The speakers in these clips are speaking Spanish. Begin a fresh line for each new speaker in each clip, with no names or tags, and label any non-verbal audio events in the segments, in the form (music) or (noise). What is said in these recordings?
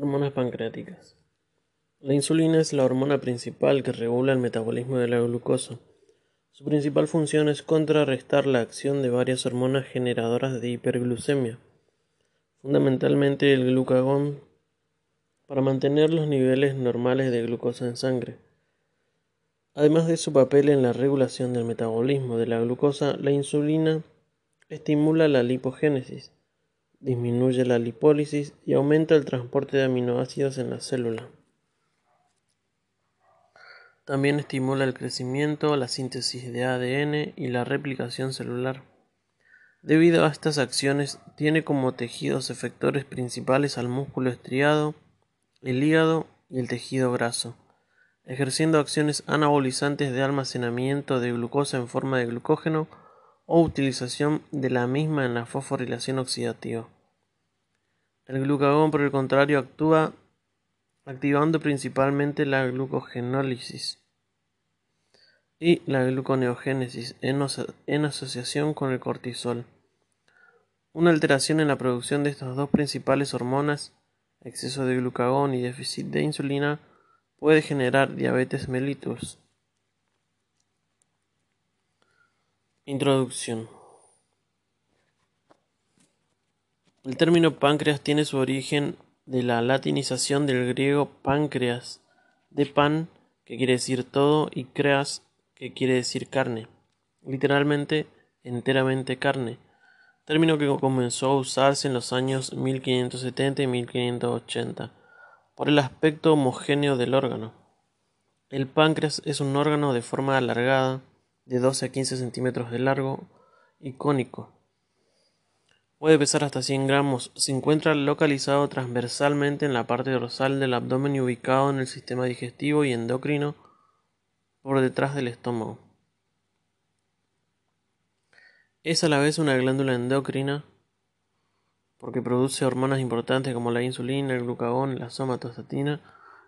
Hormonas pancreáticas. La insulina es la hormona principal que regula el metabolismo de la glucosa. Su principal función es contrarrestar la acción de varias hormonas generadoras de hiperglucemia, fundamentalmente el glucagón, para mantener los niveles normales de glucosa en sangre. Además de su papel en la regulación del metabolismo de la glucosa, la insulina estimula la lipogénesis, disminuye la lipólisis y aumenta el transporte de aminoácidos en la célula. También estimula el crecimiento, la síntesis de ADN y la replicación celular. Debido a estas acciones, tiene como tejidos efectores principales al músculo estriado, el hígado y el tejido graso, ejerciendo acciones anabolizantes de almacenamiento de glucosa en forma de glucógeno o utilización de la misma en la fosforilación oxidativa. El glucagón, por el contrario, actúa activando principalmente la glucogenólisis y la gluconeogénesis en, en asociación con el cortisol. Una alteración en la producción de estas dos principales hormonas, exceso de glucagón y déficit de insulina, puede generar diabetes mellitus. Introducción. El término páncreas tiene su origen de la latinización del griego páncreas, de pan, que quiere decir todo, y creas, que quiere decir carne, literalmente enteramente carne, término que comenzó a usarse en los años 1570 y 1580, por el aspecto homogéneo del órgano. El páncreas es un órgano de forma alargada, de 12 a 15 centímetros de largo y cónico. Puede pesar hasta 100 gramos. Se encuentra localizado transversalmente en la parte dorsal del abdomen y ubicado en el sistema digestivo y endocrino por detrás del estómago. Es a la vez una glándula endocrina porque produce hormonas importantes como la insulina, el glucagón, la somatostatina,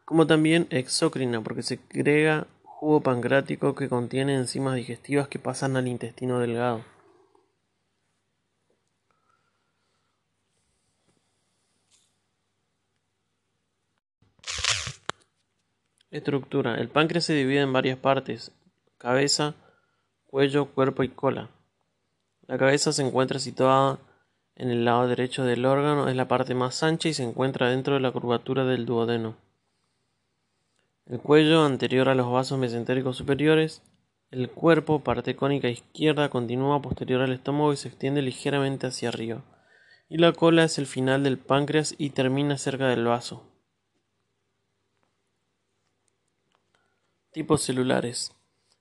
como también exócrina porque segrega jugo pancreático que contiene enzimas digestivas que pasan al intestino delgado. Estructura. El páncreas se divide en varias partes, cabeza, cuello, cuerpo y cola. La cabeza se encuentra situada en el lado derecho del órgano, es la parte más ancha y se encuentra dentro de la curvatura del duodeno. El cuello anterior a los vasos mesentéricos superiores. El cuerpo, parte cónica izquierda, continúa posterior al estómago y se extiende ligeramente hacia arriba. Y la cola es el final del páncreas y termina cerca del vaso. Tipos celulares.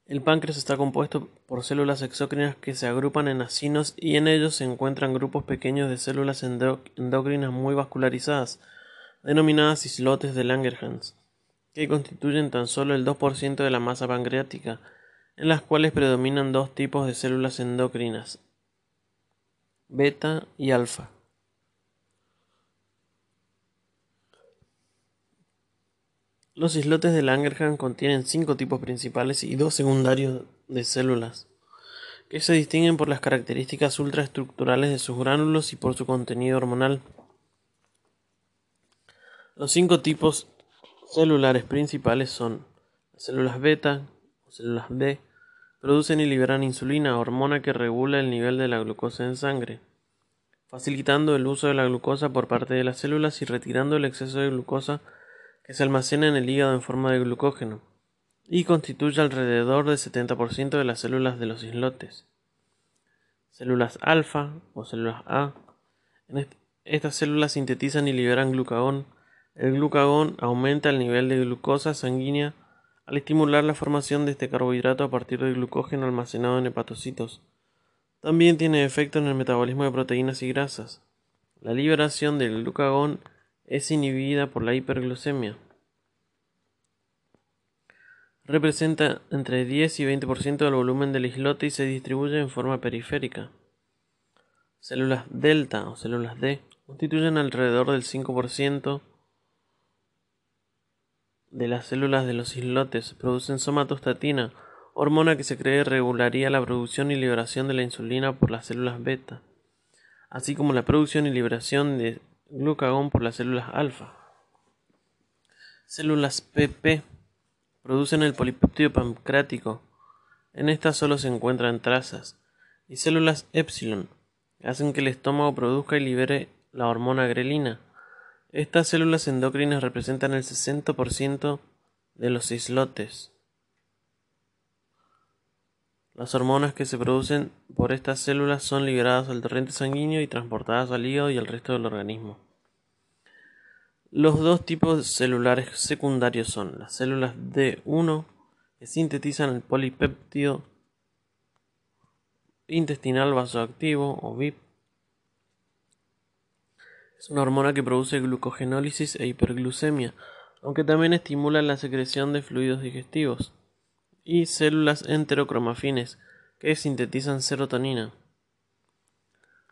El páncreas está compuesto por células exócrinas que se agrupan en acinos y en ellos se encuentran grupos pequeños de células endocrinas muy vascularizadas, denominadas islotes de Langerhans que constituyen tan solo el 2% de la masa pancreática, en las cuales predominan dos tipos de células endocrinas, beta y alfa. Los islotes de Langerhans contienen cinco tipos principales y dos secundarios de células, que se distinguen por las características ultraestructurales de sus gránulos y por su contenido hormonal. Los cinco tipos celulares principales son las células beta o células B, producen y liberan insulina, hormona que regula el nivel de la glucosa en sangre, facilitando el uso de la glucosa por parte de las células y retirando el exceso de glucosa que se almacena en el hígado en forma de glucógeno, y constituye alrededor del 70% de las células de los islotes. Células alfa o células A. Estas células sintetizan y liberan glucagón, el glucagón aumenta el nivel de glucosa sanguínea al estimular la formación de este carbohidrato a partir del glucógeno almacenado en hepatocitos. También tiene efecto en el metabolismo de proteínas y grasas. La liberación del glucagón es inhibida por la hiperglucemia. Representa entre 10 y 20% del volumen del islote y se distribuye en forma periférica. Células delta o células D constituyen alrededor del 5% de las células de los islotes producen somatostatina, hormona que se cree regularía la producción y liberación de la insulina por las células beta, así como la producción y liberación de glucagón por las células alfa. Células PP producen el polipéptido pancreático. En estas solo se encuentran trazas. Y células epsilon hacen que el estómago produzca y libere la hormona grelina. Estas células endocrinas representan el 60% de los islotes. Las hormonas que se producen por estas células son liberadas al torrente sanguíneo y transportadas al hígado y al resto del organismo. Los dos tipos celulares secundarios son las células D1 que sintetizan el polipéptido intestinal vasoactivo o VIP. Es una hormona que produce glucogenólisis e hiperglucemia, aunque también estimula la secreción de fluidos digestivos y células enterocromafines que sintetizan serotonina.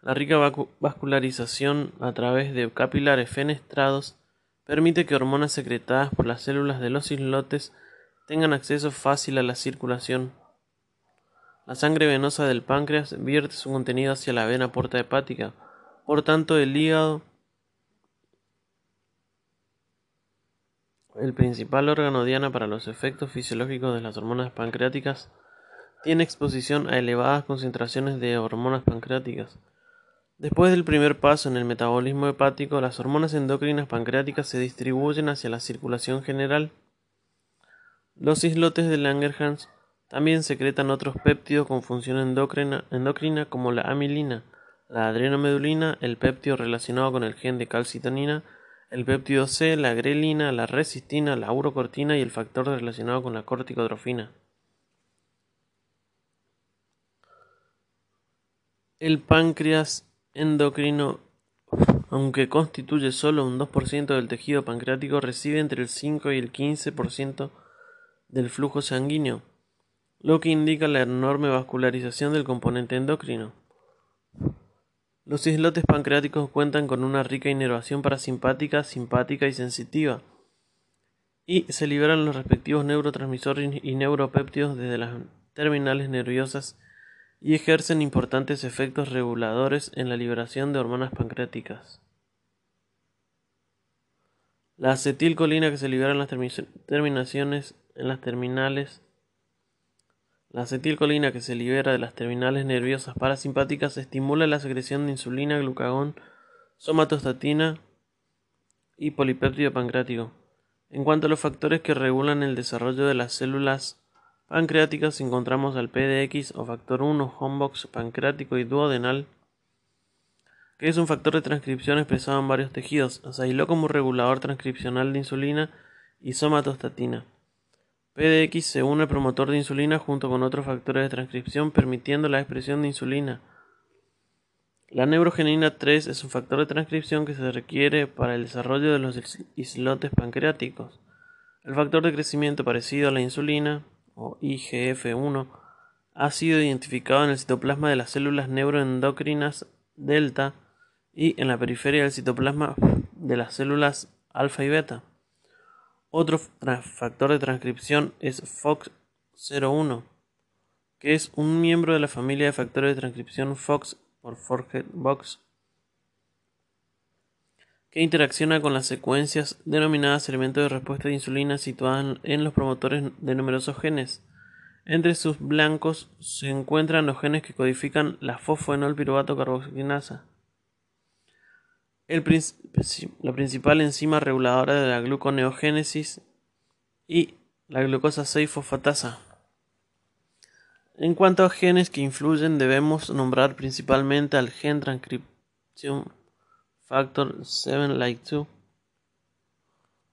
La rica vascularización a través de capilares fenestrados permite que hormonas secretadas por las células de los islotes tengan acceso fácil a la circulación. La sangre venosa del páncreas vierte su contenido hacia la vena porta hepática, por tanto el hígado el principal órgano diana para los efectos fisiológicos de las hormonas pancreáticas, tiene exposición a elevadas concentraciones de hormonas pancreáticas. Después del primer paso en el metabolismo hepático, las hormonas endocrinas pancreáticas se distribuyen hacia la circulación general. Los islotes de Langerhans también secretan otros péptidos con función endocrina, endocrina como la amilina, la adrenomedulina, el péptido relacionado con el gen de calcitonina el péptido C, la grelina, la resistina, la urocortina y el factor relacionado con la corticotrofina. El páncreas endocrino, aunque constituye solo un 2% del tejido pancreático, recibe entre el 5 y el 15% del flujo sanguíneo, lo que indica la enorme vascularización del componente endocrino. Los islotes pancreáticos cuentan con una rica inervación parasimpática, simpática y sensitiva, y se liberan los respectivos neurotransmisores y neuropéptidos desde las terminales nerviosas y ejercen importantes efectos reguladores en la liberación de hormonas pancreáticas. La acetilcolina que se libera en las terminaciones en las terminales la acetilcolina que se libera de las terminales nerviosas parasimpáticas estimula la secreción de insulina, glucagón, somatostatina y polipéptido pancreático. En cuanto a los factores que regulan el desarrollo de las células pancreáticas, encontramos al PDX o factor 1 homebox pancreático y duodenal, que es un factor de transcripción expresado en varios tejidos. Se aisló como regulador transcripcional de insulina y somatostatina. PDX se une al promotor de insulina junto con otros factores de transcripción permitiendo la expresión de insulina. La neurogenina 3 es un factor de transcripción que se requiere para el desarrollo de los islotes pancreáticos. El factor de crecimiento parecido a la insulina, o IGF-1, ha sido identificado en el citoplasma de las células neuroendocrinas delta y en la periferia del citoplasma de las células alfa y beta. Otro factor de transcripción es FOX01, que es un miembro de la familia de factores de transcripción FOX por Forget Box, que interacciona con las secuencias denominadas elementos de respuesta de insulina situadas en los promotores de numerosos genes. Entre sus blancos se encuentran los genes que codifican la fosfoenolpiruvato carboxinasa la principal enzima reguladora de la gluconeogénesis y la glucosa 6-fosfatasa. En cuanto a genes que influyen, debemos nombrar principalmente al gen transcription factor 7 like 2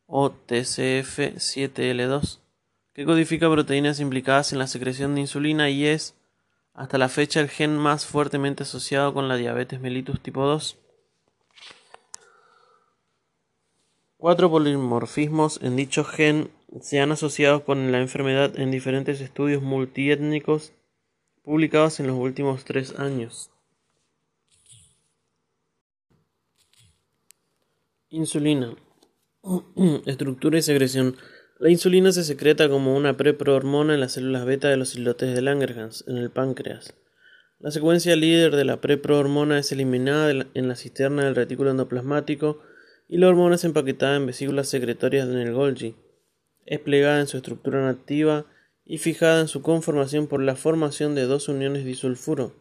o TCF7L2, que codifica proteínas implicadas en la secreción de insulina y es, hasta la fecha, el gen más fuertemente asociado con la diabetes mellitus tipo 2. Cuatro polimorfismos en dicho gen se han asociado con la enfermedad en diferentes estudios multiétnicos publicados en los últimos tres años. Insulina. (clears throat) Estructura y secreción. La insulina se secreta como una preprohormona en las células beta de los islotes de Langerhans, en el páncreas. La secuencia líder de la preprohormona es eliminada en la cisterna del retículo endoplasmático y la hormona es empaquetada en vesículas secretorias en el Golgi. Es plegada en su estructura nativa y fijada en su conformación por la formación de dos uniones disulfuro.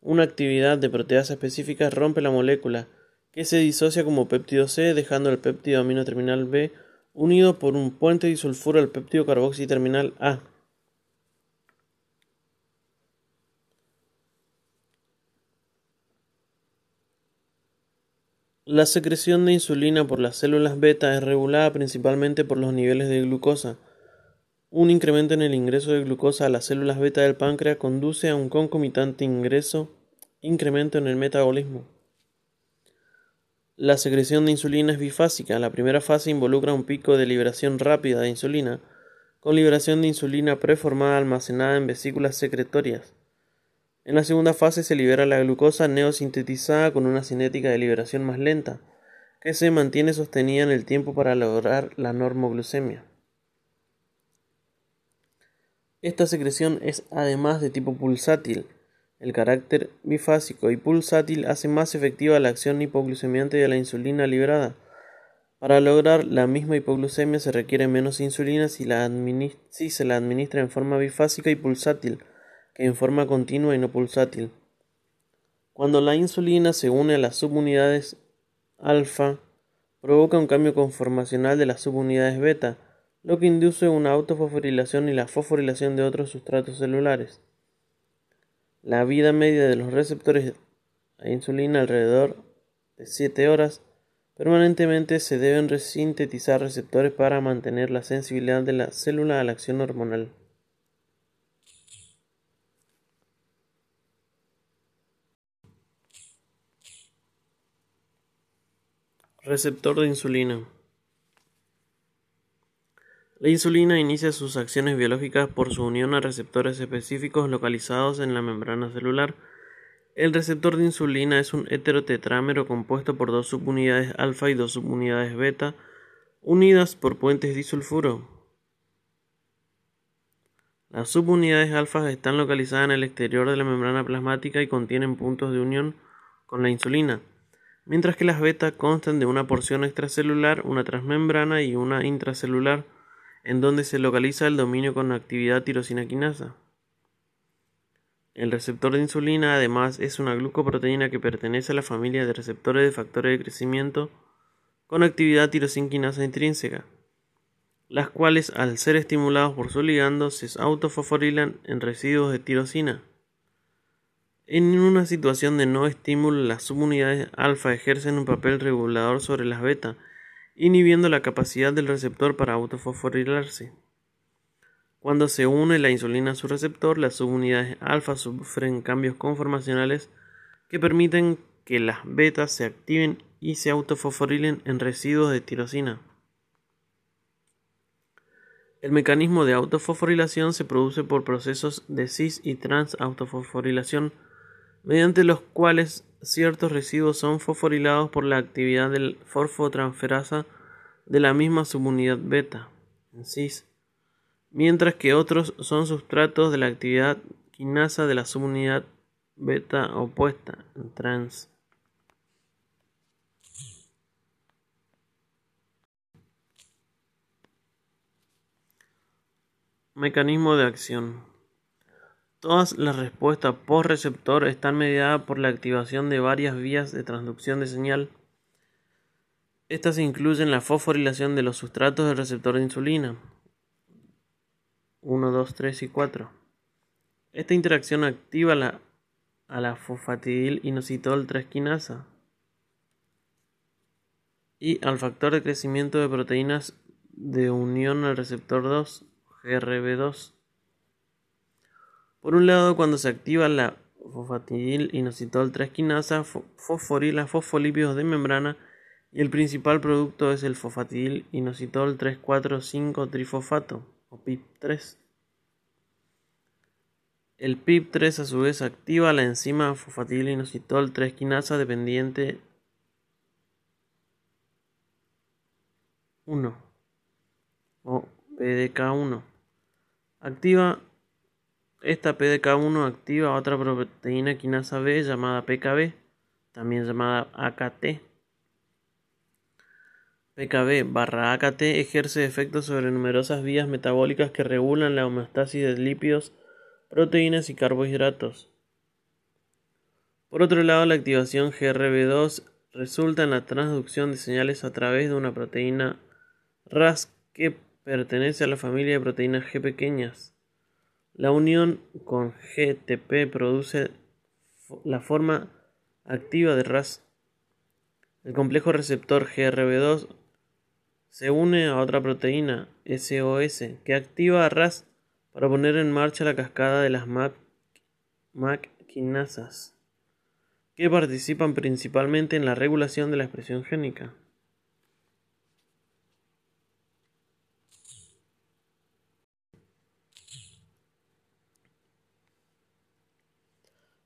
Una actividad de proteasa específica rompe la molécula, que se disocia como péptido C, dejando el péptido amino terminal B unido por un puente disulfuro al péptido carboxi terminal A. La secreción de insulina por las células beta es regulada principalmente por los niveles de glucosa. Un incremento en el ingreso de glucosa a las células beta del páncreas conduce a un concomitante ingreso, incremento en el metabolismo. La secreción de insulina es bifásica. La primera fase involucra un pico de liberación rápida de insulina, con liberación de insulina preformada almacenada en vesículas secretorias. En la segunda fase se libera la glucosa neosintetizada con una cinética de liberación más lenta, que se mantiene sostenida en el tiempo para lograr la normoglucemia. Esta secreción es además de tipo pulsátil. El carácter bifásico y pulsátil hace más efectiva la acción hipoglucemiante de la insulina liberada. Para lograr la misma hipoglucemia se requiere menos insulina si, si se la administra en forma bifásica y pulsátil que en forma continua y no pulsátil. Cuando la insulina se une a las subunidades alfa, provoca un cambio conformacional de las subunidades beta, lo que induce una autofosforilación y la fosforilación de otros sustratos celulares. La vida media de los receptores a insulina alrededor de 7 horas. Permanentemente se deben resintetizar receptores para mantener la sensibilidad de la célula a la acción hormonal. Receptor de insulina. La insulina inicia sus acciones biológicas por su unión a receptores específicos localizados en la membrana celular. El receptor de insulina es un heterotetrámero compuesto por dos subunidades alfa y dos subunidades beta unidas por puentes disulfuro. Las subunidades alfa están localizadas en el exterior de la membrana plasmática y contienen puntos de unión con la insulina mientras que las beta constan de una porción extracelular, una transmembrana y una intracelular, en donde se localiza el dominio con actividad tirosina quinasa. El receptor de insulina además es una glucoproteína que pertenece a la familia de receptores de factores de crecimiento con actividad tirosinquinasa intrínseca, las cuales al ser estimulados por su ligando se autofosforilan en residuos de tirosina. En una situación de no estímulo, las subunidades alfa ejercen un papel regulador sobre las beta, inhibiendo la capacidad del receptor para autofosforilarse. Cuando se une la insulina a su receptor, las subunidades alfa sufren cambios conformacionales que permiten que las betas se activen y se autofosforilen en residuos de tirosina. El mecanismo de autofosforilación se produce por procesos de cis y trans autofosforilación mediante los cuales ciertos residuos son fosforilados por la actividad del fosfotransferasa de la misma subunidad beta, cis, mientras que otros son sustratos de la actividad quinasa de la subunidad beta opuesta, trans. Mecanismo de acción. Todas las respuestas post-receptor están mediadas por la activación de varias vías de transducción de señal. Estas incluyen la fosforilación de los sustratos del receptor de insulina 1, 2, 3 y 4. Esta interacción activa a la fosfatidil inositol 3 quinasa y al factor de crecimiento de proteínas de unión al receptor 2, GRB2. Por un lado, cuando se activa la fosfatidil inositol 3 quinasa, fosforila fosfolípidos de membrana y el principal producto es el fosfatidil inositol 3,4,5 trifosfato o PIP3. El PIP3 a su vez activa la enzima fosfatidil inositol 3 quinasa dependiente 1 o PDK1. Activa esta PDK1 activa otra proteína quinasa B llamada PKB, también llamada AKT. PKB barra AKT ejerce efectos sobre numerosas vías metabólicas que regulan la homeostasis de lípidos, proteínas y carbohidratos. Por otro lado, la activación GRB2 resulta en la transducción de señales a través de una proteína RAS que pertenece a la familia de proteínas G pequeñas. La unión con GTP produce la forma activa de RAS. El complejo receptor GRB2 se une a otra proteína, SOS, que activa a RAS para poner en marcha la cascada de las MAC, quinasas, que participan principalmente en la regulación de la expresión génica.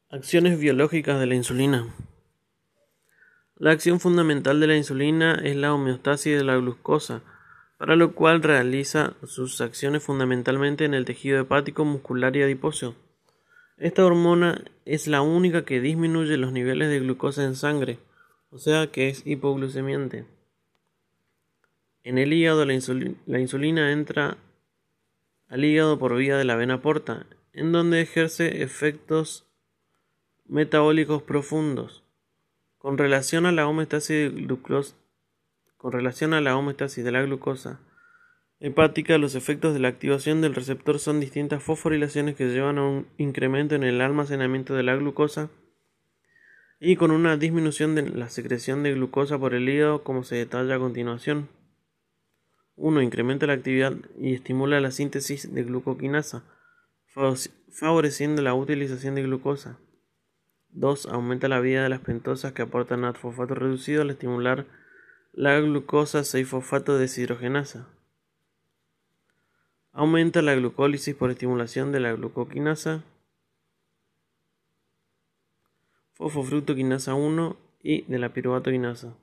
Acciones biológicas de la insulina. La acción fundamental de la insulina es la homeostasis de la glucosa, para lo cual realiza sus acciones fundamentalmente en el tejido hepático, muscular y adiposo. Esta hormona es la única que disminuye los niveles de glucosa en sangre, o sea que es hipoglucemiante. En el hígado la, la insulina entra al hígado por vía de la vena porta, en donde ejerce efectos metabólicos profundos. Con relación a la homeostasis de la la glucosa hepática, los efectos de la activación del receptor son distintas fosforilaciones que llevan a un incremento en el almacenamiento de la glucosa y con una disminución de la secreción de glucosa por el hígado como se detalla a continuación. 1. Incrementa la actividad y estimula la síntesis de glucoquinasa, favoreciendo la utilización de glucosa. 2. Aumenta la vida de las pentosas que aportan fosfato reducido al estimular la glucosa 6-fosfato deshidrogenasa. Aumenta la glucólisis por estimulación de la glucoquinasa, fosfofructoquinasa 1 y de la piruvatoquinasa.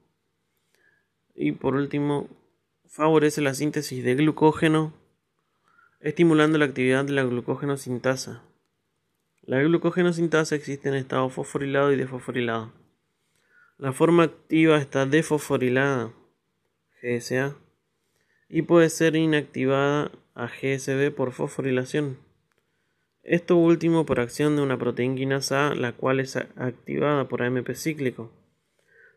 Y por último, favorece la síntesis de glucógeno, estimulando la actividad de la glucógeno sintasa. La glucógeno sintasa existe en estado fosforilado y desfosforilado. La forma activa está desfosforilada, GSA, y puede ser inactivada a GSB por fosforilación. Esto último por acción de una proteína A, la cual es activada por AMP cíclico.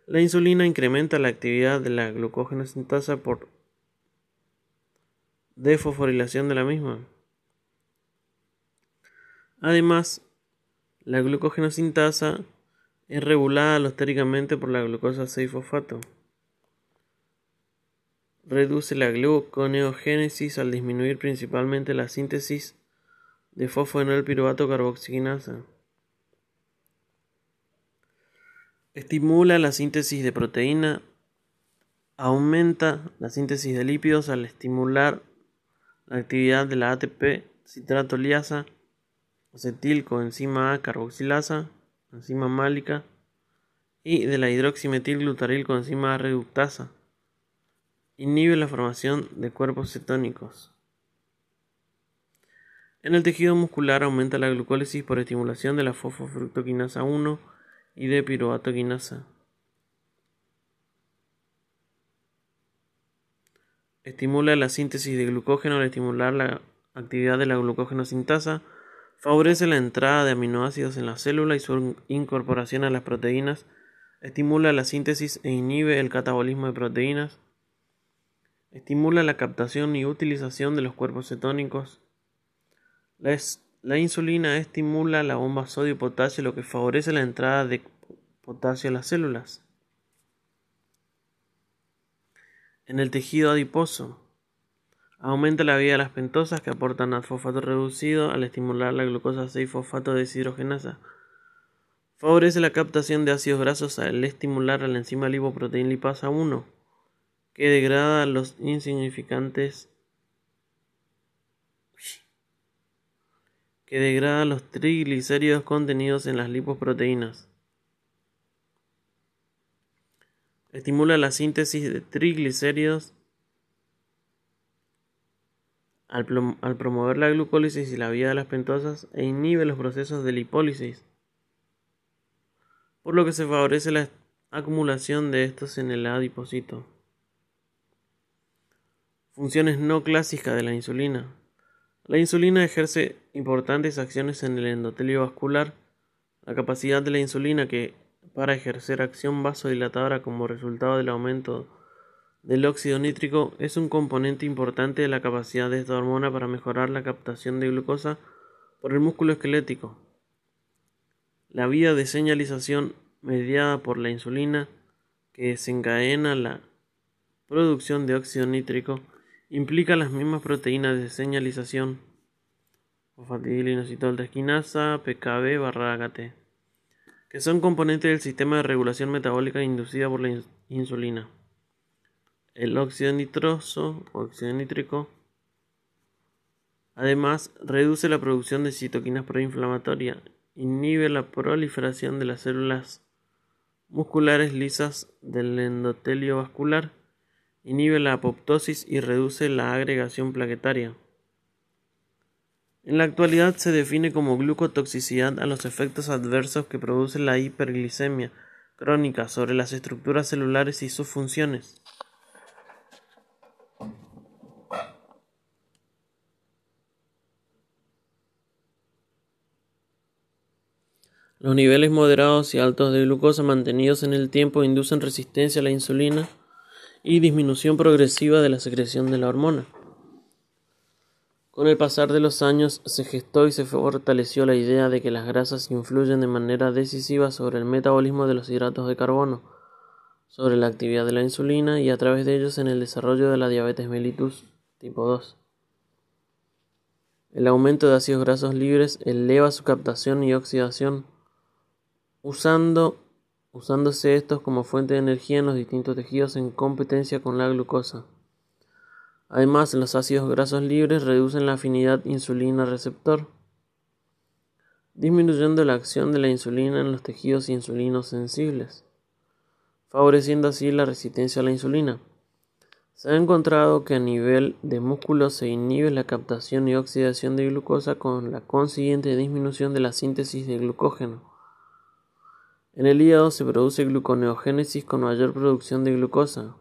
La insulina incrementa la actividad de la glucógeno sintasa por desfosforilación de la misma. Además, la glucogenosintasa es regulada alostéricamente por la glucosa 6-fosfato. Reduce la gluconeogénesis al disminuir principalmente la síntesis de fosfonilpiruvato carboxinasa. Estimula la síntesis de proteína, aumenta la síntesis de lípidos al estimular la actividad de la ATP citratoliasa acetilcoenzima A carboxilasa, enzima málica, y de la hidroximetilglutarilcoenzima A reductasa. Inhibe la formación de cuerpos cetónicos. En el tejido muscular aumenta la glucólisis por estimulación de la fosfofructoquinasa 1 y de piruvato-quinasa. Estimula la síntesis de glucógeno al estimular la actividad de la glucógeno sintasa Favorece la entrada de aminoácidos en la célula y su incorporación a las proteínas. Estimula la síntesis e inhibe el catabolismo de proteínas. Estimula la captación y utilización de los cuerpos cetónicos. La, insulina estimula la bomba sodio-potasio, lo que favorece la entrada de potasio a las células. En el tejido adiposo, Aumenta la vida de las pentosas que aportan fosfato reducido al estimular la glucosa 6-fosfato deshidrogenasa. Favorece la captación de ácidos grasos al estimular a la enzima lipoproteína lipasa 1, que degrada los insignificantes que degrada los triglicéridos contenidos en las lipoproteínas. Estimula la síntesis de triglicéridos al, promover la glucólisis y la vida de las pentosas e inhibe los procesos de lipólisis, por lo que se favorece la acumulación de estos en el adipocito. funciones no clásicas de la insulina. La insulina ejerce importantes acciones en el endotelio vascular. La capacidad de la insulina que para ejercer acción vasodilatadora como resultado del aumento del óxido nítrico es un componente importante de la capacidad de esta hormona para mejorar la captación de glucosa por el músculo esquelético. La vía de señalización mediada por la insulina que desencadena la producción de óxido nítrico implica las mismas proteínas de señalización esquinasa, PKB barra que son componentes del sistema de regulación metabólica inducida por la insulina. El óxido nitroso óxido nítrico además reduce la producción de citoquinas proinflamatorias, inhibe la proliferación de las células musculares lisas del endotelio vascular, inhibe la apoptosis y reduce la agregación plaquetaria. En la actualidad se define como glucotoxicidad a los efectos adversos que produce la hiperglicemia crónica sobre las estructuras celulares y sus funciones. Los niveles moderados y altos de glucosa mantenidos en el tiempo inducen resistencia a la insulina y disminución progresiva de la secreción de la hormona. Con el pasar de los años se gestó y se fortaleció la idea de que las grasas influyen de manera decisiva sobre el metabolismo de los hidratos de carbono, sobre la actividad de la insulina y a través de ellos en el desarrollo de la diabetes mellitus tipo 2. El aumento de ácidos grasos libres eleva su captación y oxidación usando, usándose estos como fuente de energía en los distintos tejidos en competencia con la glucosa. Además, los ácidos grasos libres reducen la afinidad insulina-receptor, disminuyendo la acción de la insulina en los tejidos insulinos sensibles, favoreciendo así la resistencia a la insulina. Se ha encontrado que a nivel de músculo se inhibe la captación y oxidación de glucosa con la consiguiente disminución de la síntesis de glucógeno. En el hígado se produce gluconeogénesis con mayor producción de glucosa.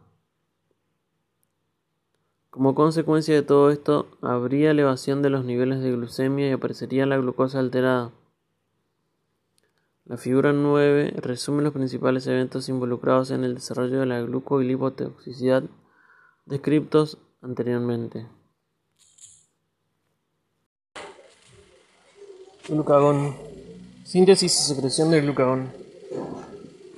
Como consecuencia de todo esto, habría elevación de los niveles de glucemia y aparecería la glucosa alterada. La figura 9 resume los principales eventos involucrados en el desarrollo de la gluco y descritos anteriormente. Glucagón. Síntesis y secreción del glucagón.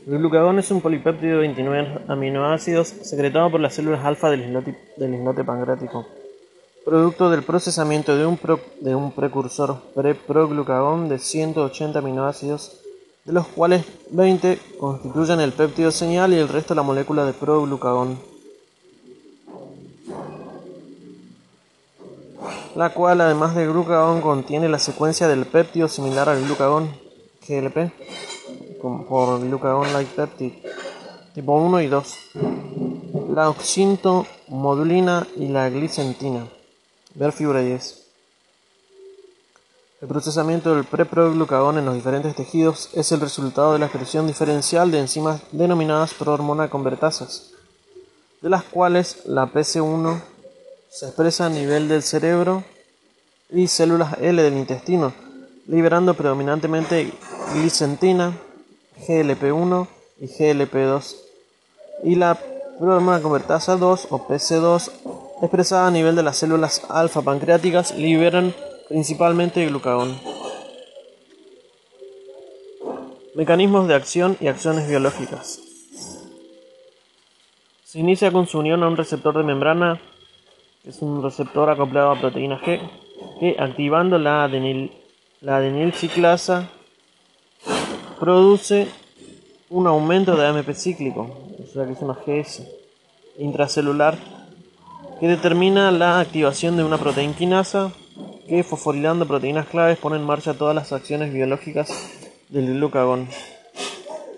El glucagón es un polipéptido de 29 aminoácidos secretado por las células alfa del islote, pancreático, producto del procesamiento de un, de un precursor preproglucagón de 180 aminoácidos, de los cuales 20 constituyen el péptido señal y el resto la molécula de proglucagón, la cual además de glucagón contiene la secuencia del péptido similar al glucagón, GLP por glucagon like peptide tipo 1 y 2, la oxintomodulina y la glicentina. Ver figura 10. El procesamiento del preproglucagón en los diferentes tejidos es el resultado de la expresión diferencial de enzimas denominadas prohormona convertasas, de las cuales la PC1 se expresa a nivel del cerebro y células L del intestino, liberando predominantemente glicentina, GLP1 y GLP2 y la prohormona convertasa 2 o PC2 expresada a nivel de las células alfa pancreáticas liberan principalmente glucagón. Mecanismos de acción y acciones biológicas. Se inicia con su unión a un receptor de membrana, que es un receptor acoplado a proteína G, que activando la, adenil, la adenilciclasa produce un aumento de AMP cíclico, o sea que es una GS intracelular, que determina la activación de una proteína quinasa que fosforilando proteínas claves pone en marcha todas las acciones biológicas del glucagón.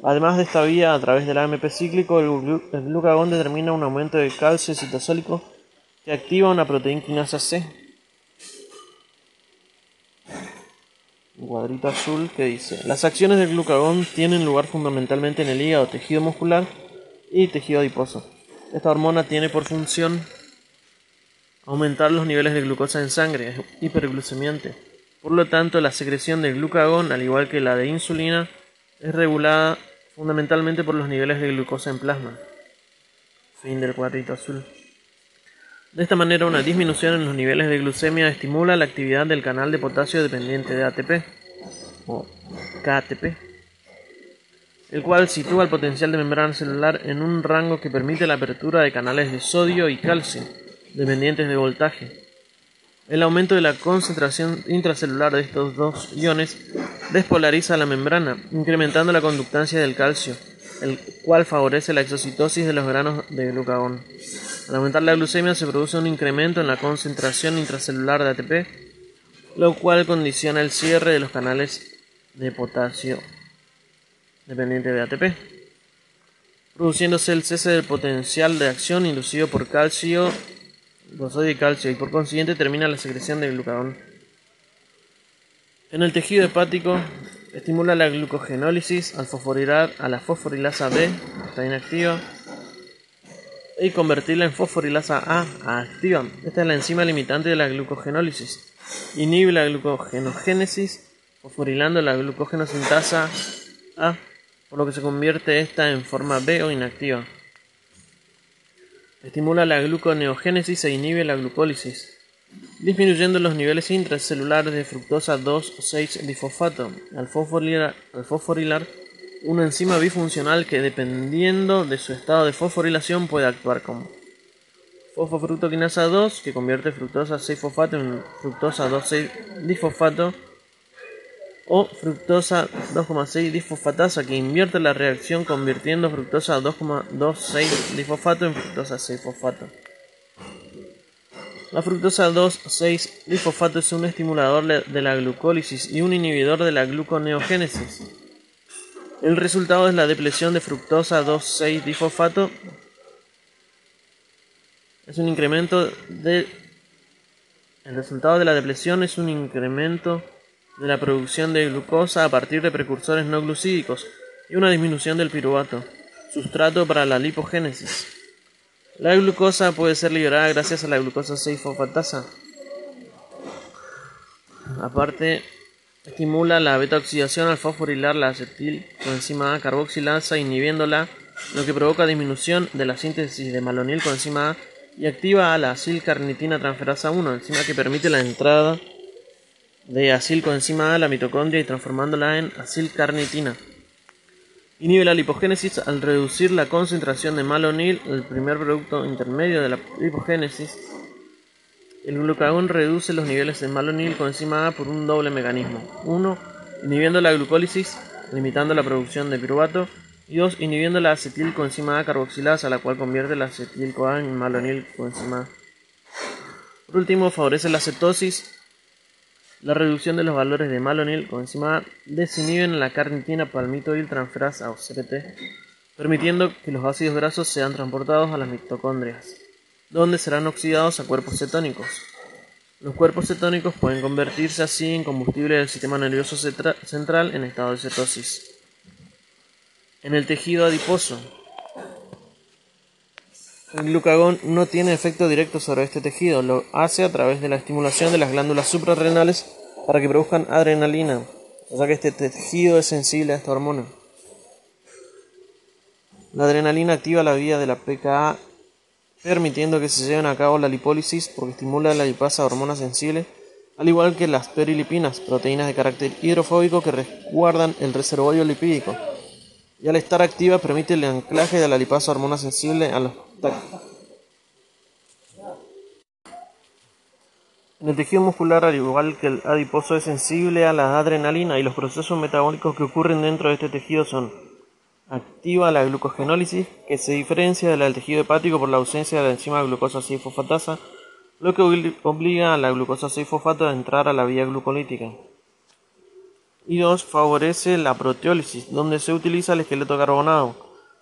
Además de esta vía, a través del AMP cíclico, el, glucagón determina un aumento de calcio citosólico que activa una proteína quinasa Cuadrito azul que dice, las acciones del glucagón tienen lugar fundamentalmente en el hígado, tejido muscular y tejido adiposo. Esta hormona tiene por función aumentar los niveles de glucosa en sangre, es hiperglucemiante. Por lo tanto, la secreción de glucagón, al igual que la de insulina, es regulada fundamentalmente por los niveles de glucosa en plasma. Fin del cuadrito azul. De esta manera, una disminución en los niveles de glucemia estimula la actividad del canal de potasio dependiente de ATP, o KATP, el cual sitúa el potencial de membrana celular en un rango que permite la apertura de canales de sodio y calcio, dependientes de voltaje. El aumento de la concentración intracelular de estos dos iones despolariza la membrana, incrementando la conductancia del calcio, el cual favorece la exocitosis de los granos de glucagón. Al aumentar la glucemia se produce un incremento en la concentración intracelular de ATP, lo cual condiciona el cierre de los canales de potasio dependiente de ATP, produciéndose el cese del potencial de acción inducido por calcio por y calcio y por consiguiente termina la secreción de glucagón. En el tejido hepático estimula la glucogenólisis al fosforilar a la fosforilasa B, está inactiva, y convertirla en fosforilasa A, activa. Esta es la enzima limitante de la glucogenólisis. Inhibe la glucogenogénesis fosforilando la glucogenosintasa A, por lo que se convierte esta en forma B o inactiva. Estimula la gluconeogénesis e inhibe la glucólisis, disminuyendo los niveles intracelulares de fructosa 2,6-difosfato. Al fosforilar, al fosforilar, una enzima bifuncional que dependiendo de su estado de fosforilación puede actuar como fosfofructoquinasa 2, que convierte fructosa 6-fosfato en fructosa 2,6-difosfato, o fructosa 2,6 disfosfatasa que invierte la reacción convirtiendo fructosa 2,26 disfosfato en fructosa 6 fosfato. La fructosa 2,6 disfosfato es un estimulador de la glucólisis y un inhibidor de la gluconeogénesis. El resultado es la depresión de fructosa 2,6 disfosfato. Es un incremento de el resultado de la depresión es un incremento de la producción de glucosa a partir de precursores no glucídicos y una disminución del piruvato, sustrato para la lipogénesis. La glucosa puede ser liberada gracias a la glucosa 6-fosfatasa. Aparte, estimula la beta-oxidación al fosforilar la acetil coenzima A carboxilasa inhibiéndola, lo que provoca disminución de la síntesis de malonil coenzima A y activa a la acilcarnitina transferasa 1, enzima que permite la entrada de acilcoenzima A la mitocondria y transformándola en acilcarnitina. Inhibe la lipogénesis al reducir la concentración de malonil, el primer producto intermedio de la lipogénesis. El glucagón reduce los niveles de malonil coenzima A por un doble mecanismo. 1. Inhibiendo la glucólisis, limitando la producción de piruvato. Y 2. Inhibiendo la acetilcoenzima A carboxilasa, la cual convierte la acetil-CoA en malonil coenzima A. Por último, favorece la cetosis la reducción de los valores de malonil coenzima desinhiben la carnitina palmitoil transferasa o CPT, permitiendo que los ácidos grasos sean transportados a las mitocondrias, donde serán oxidados a cuerpos cetónicos. Los cuerpos cetónicos pueden convertirse así en combustible del sistema nervioso central en estado de cetosis. En el tejido adiposo, el glucagón no tiene efecto directo sobre este tejido, lo hace a través de la estimulación de las glándulas suprarrenales para que produzcan adrenalina, o sea que este tejido es sensible a esta hormona. La adrenalina activa la vía de la PKA, permitiendo que se lleven a cabo la lipólisis porque estimula la lipasa a hormonas sensibles, al igual que las perilipinas, proteínas de carácter hidrofóbico que resguardan el reservorio lipídico. Y al estar activa permite el anclaje de la lipasa hormona sensible a los En el tejido muscular, al igual que el adiposo, es sensible a la adrenalina y los procesos metabólicos que ocurren dentro de este tejido son activa la glucogenólisis, que se diferencia del tejido hepático por la ausencia de la enzima glucosa 6-fosfatasa, lo que obliga a la glucosa 6-fosfato a entrar a la vía glucolítica. Y dos, favorece la proteólisis, donde se utiliza el esqueleto carbonado,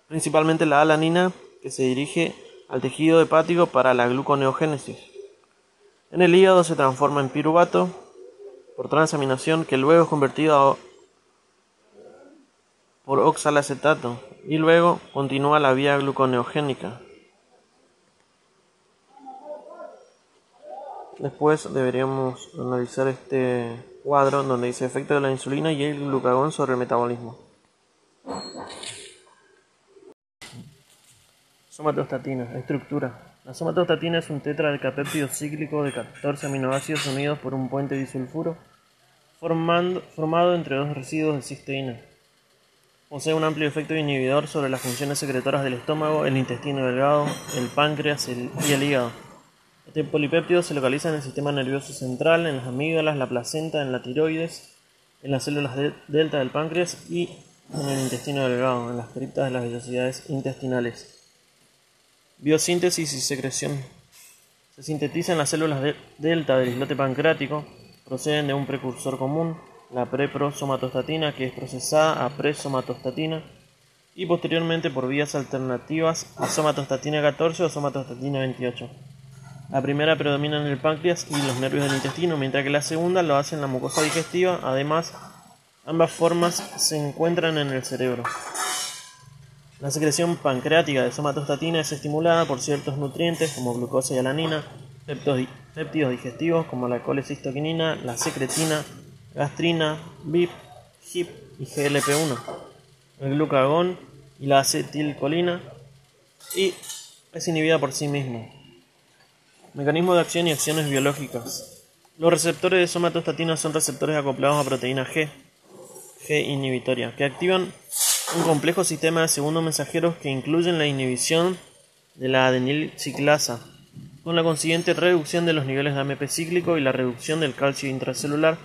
principalmente la alanina, que se dirige al tejido hepático para la gluconeogénesis. En el hígado se transforma en piruvato por transaminación que luego es convertido por oxalacetato y luego continúa la vía gluconeogénica. Después deberíamos analizar este cuadro donde dice efecto de la insulina y el glucagón sobre el metabolismo. Somatostatina. Estructura. La somatostatina es un tetradecapéptido cíclico de 14 aminoácidos unidos por un puente disulfuro formado entre dos residuos de cisteína. Posee un amplio efecto inhibidor sobre las funciones secretoras del estómago, el intestino delgado, el páncreas y el hígado. Este polipéptido se localiza en el sistema nervioso central, en las amígdalas, la placenta, en la tiroides, en las células delta del páncreas y en el intestino delgado, en las criptas de las vellosidades intestinales. Biosíntesis y secreción. Se sintetiza en las células delta del islote pancreático, proceden de un precursor común, la preprosomatostatina, que es procesada a presomatostatina, y posteriormente por vías alternativas a somatostatina 14 o somatostatina 28. La primera predomina en el páncreas y los nervios del intestino, mientras que la segunda lo hace en la mucosa digestiva. Además, ambas formas se encuentran en el cerebro. La secreción pancreática de somatostatina es estimulada por ciertos nutrientes como glucosa y alanina, péptidos digestivos como la colecistoquinina, la secretina, gastrina, BIP, HIP y GLP-1, el glucagón y la acetilcolina y es inhibida por sí mismo. Mecanismo de acción y acciones biológicas. Los receptores de somatostatina son receptores acoplados a proteína G, G inhibitoria, que activan un complejo sistema de segundos mensajeros que incluyen la inhibición de la adenilciclasa, con la consiguiente reducción de los niveles de AMP cíclico y la reducción del calcio intracelular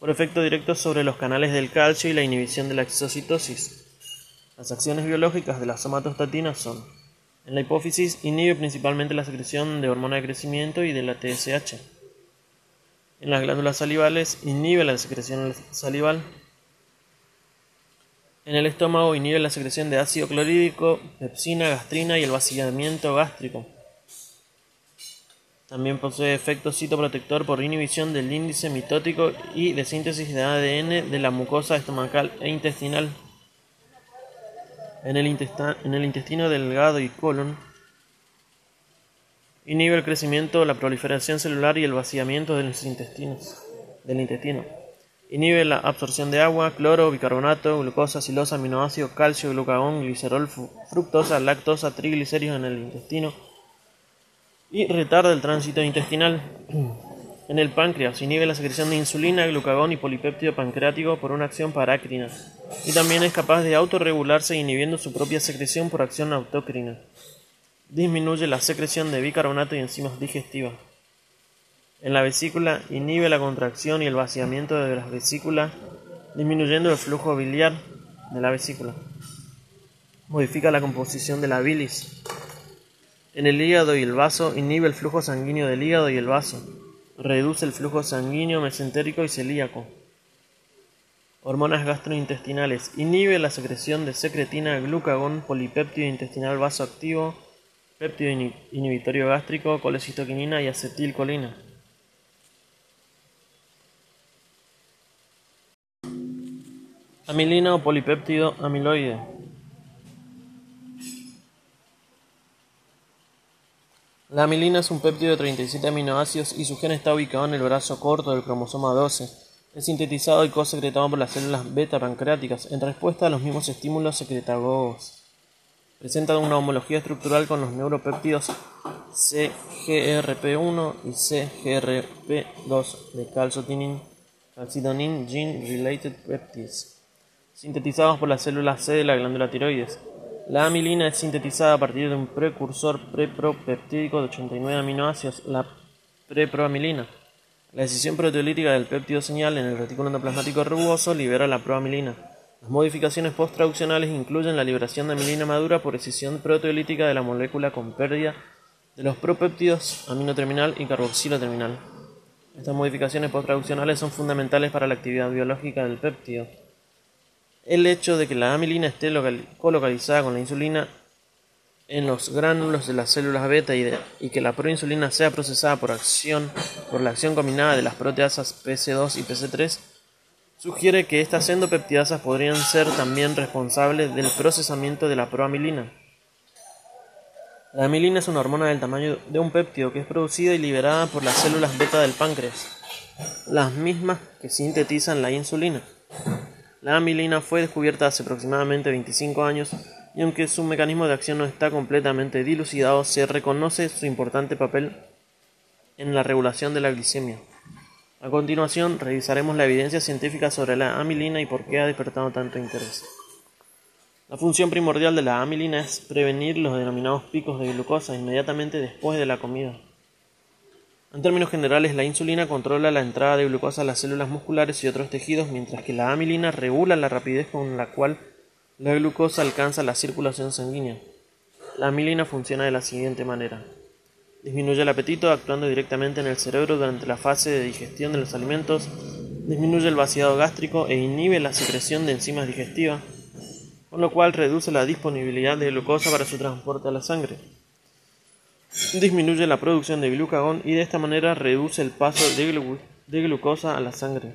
por efecto directo sobre los canales del calcio y la inhibición de la exocitosis. Las acciones biológicas de la somatostatina son en la hipófisis inhibe principalmente la secreción de hormona de crecimiento y de la TSH. En las glándulas salivales inhibe la secreción salival. En el estómago inhibe la secreción de ácido clorhídrico, pepsina, gastrina y el vaciamiento gástrico. También posee efecto citoprotector por inhibición del índice mitótico y de síntesis de ADN de la mucosa estomacal e intestinal. En el, intestino delgado y colon, inhibe el crecimiento, la proliferación celular y el vaciamiento de los intestinos, del intestino. Inhibe la absorción de agua, cloro, bicarbonato, glucosa, silosa, aminoácido, calcio, glucagón, glicerol, fructosa, lactosa, triglicéridos en el intestino y retarda el tránsito intestinal. En el páncreas inhibe la secreción de insulina, glucagón y polipéptido pancreático por una acción parácrina, y también es capaz de autorregularse inhibiendo su propia secreción por acción autócrina. Disminuye la secreción de bicarbonato y enzimas digestivas. En la vesícula inhibe la contracción y el vaciamiento de las vesículas, disminuyendo el flujo biliar de la vesícula. Modifica la composición de la bilis. En el hígado y el vaso inhibe el flujo sanguíneo del hígado y el vaso Reduce el flujo sanguíneo mesentérico y celíaco. Hormonas gastrointestinales. Inhibe la secreción de secretina, glucagón, polipéptido intestinal vasoactivo, péptido inhibitorio gástrico, colecistoquinina y acetilcolina. Amilina o polipéptido amiloide. La amilina es un péptido de 37 aminoácidos y su gen está ubicado en el brazo corto del cromosoma 12. Es sintetizado y co-secretado por las células beta pancreáticas en respuesta a los mismos estímulos secretagogos. Presenta una homología estructural con los neuropéptidos CGRP1 y CGRP2 de calcitonin, calcitonin gene related peptides, sintetizados por las células C de la glándula tiroides. La amilina es sintetizada a partir de un precursor prepropeptídico de 89 aminoácidos, la preproamilina. La decisión proteolítica del péptido señal en el retículo endoplasmático rugoso libera la proamilina. Las modificaciones post-traduccionales incluyen la liberación de amilina madura por decisión proteolítica de la molécula con pérdida de los propéptidos amino terminal y carboxilo terminal. Estas modificaciones post-traduccionales son fundamentales para la actividad biológica del péptido. El hecho de que la amilina esté colocalizada con la insulina en los gránulos de las células beta y, que la proinsulina sea procesada por, acción, por la acción combinada de las proteasas PC2 y PC3 sugiere que estas endopeptidasas podrían ser también responsables del procesamiento de la proamilina. La amilina es una hormona del tamaño de un péptido que es producida y liberada por las células beta del páncreas, las mismas que sintetizan la insulina. La amilina fue descubierta hace aproximadamente 25 años y aunque su mecanismo de acción no está completamente dilucidado, se reconoce su importante papel en la regulación de la glicemia. A continuación, revisaremos la evidencia científica sobre la amilina y por qué ha despertado tanto interés. La función primordial de la amilina es prevenir los denominados picos de glucosa inmediatamente después de la comida. En términos generales, la insulina controla la entrada de glucosa a las células musculares y otros tejidos, mientras que la amilina regula la rapidez con la cual la glucosa alcanza la circulación sanguínea. La amilina funciona de la siguiente manera. Disminuye el apetito actuando directamente en el cerebro durante la fase de digestión de los alimentos, disminuye el vaciado gástrico e inhibe la secreción de enzimas digestivas, con lo cual reduce la disponibilidad de glucosa para su transporte a la sangre. Disminuye la producción de glucagón y de esta manera reduce el paso de, glucosa a la sangre.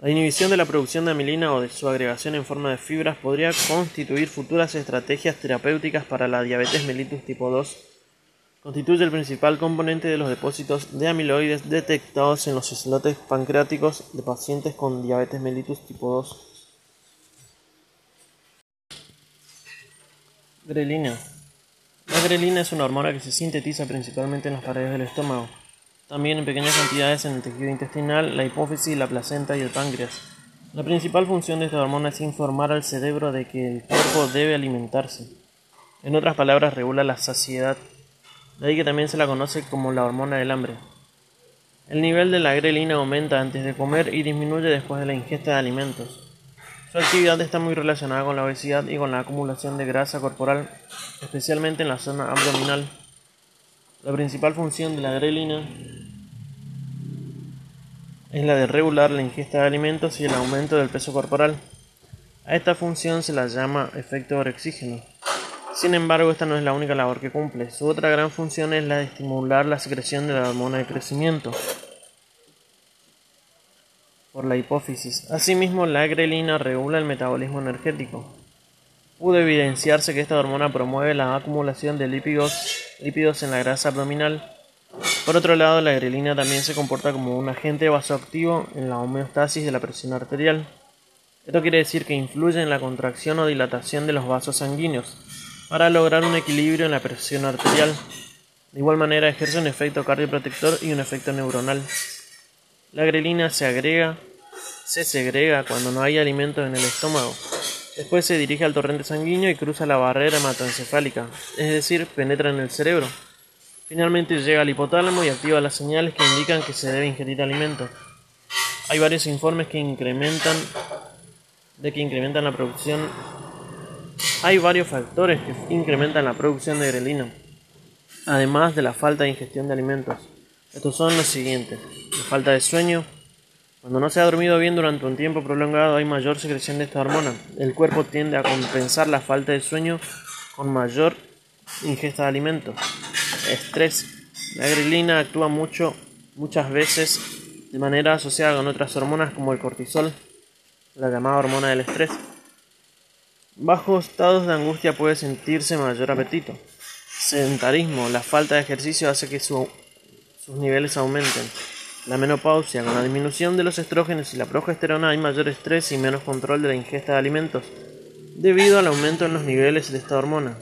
La inhibición de la producción de amilina o de su agregación en forma de fibras podría constituir futuras estrategias terapéuticas para la diabetes mellitus tipo 2. Constituye el principal componente de los depósitos de amiloides detectados en los islotes pancreáticos de pacientes con diabetes mellitus tipo 2. Grelina. La grelina es una hormona que se sintetiza principalmente en las paredes del estómago, también en pequeñas cantidades en el tejido intestinal, la hipófisis, la placenta y el páncreas. La principal función de esta hormona es informar al cerebro de que el cuerpo debe alimentarse. En otras palabras, regula la saciedad, de ahí que también se la conoce como la hormona del hambre. El nivel de la grelina aumenta antes de comer y disminuye después de la ingesta de alimentos. Su actividad está muy relacionada con la obesidad y con la acumulación de grasa corporal, especialmente en la zona abdominal. La principal función de la grelina es la de regular la ingesta de alimentos y el aumento del peso corporal. A esta función se la llama efecto orexígeno. Sin embargo, esta no es la única labor que cumple. Su otra gran función es la de estimular la secreción de la hormona de crecimiento por la hipófisis. Asimismo, la grelina regula el metabolismo energético. Pudo evidenciarse que esta hormona promueve la acumulación de lípidos, lípidos en la grasa abdominal. Por otro lado, la grelina también se comporta como un agente vasoactivo en la homeostasis de la presión arterial. Esto quiere decir que influye en la contracción o dilatación de los vasos sanguíneos para lograr un equilibrio en la presión arterial. De igual manera ejerce un efecto cardioprotector y un efecto neuronal. La grelina se agrega, se segrega cuando no hay alimentos en el estómago. Después se dirige al torrente sanguíneo y cruza la barrera hematoencefálica, es decir, penetra en el cerebro. Finalmente llega al hipotálamo y activa las señales que indican que se debe ingerir alimentos. Hay varios informes que incrementan de que incrementan la producción. Hay varios factores que incrementan la producción de grelina, además de la falta de ingestión de alimentos. Estos son los siguientes. La falta de sueño. Cuando no se ha dormido bien durante un tiempo prolongado hay mayor secreción de esta hormona. El cuerpo tiende a compensar la falta de sueño con mayor ingesta de alimentos. Estrés. La grelina actúa mucho, muchas veces de manera asociada con otras hormonas como el cortisol, la llamada hormona del estrés. Bajo estados de angustia puede sentirse mayor apetito. Sedentarismo. La falta de ejercicio hace que su sus niveles aumenten. La menopausia, con la disminución de los estrógenos y la progesterona hay mayor estrés y menos control de la ingesta de alimentos, debido al aumento en los niveles de esta hormona.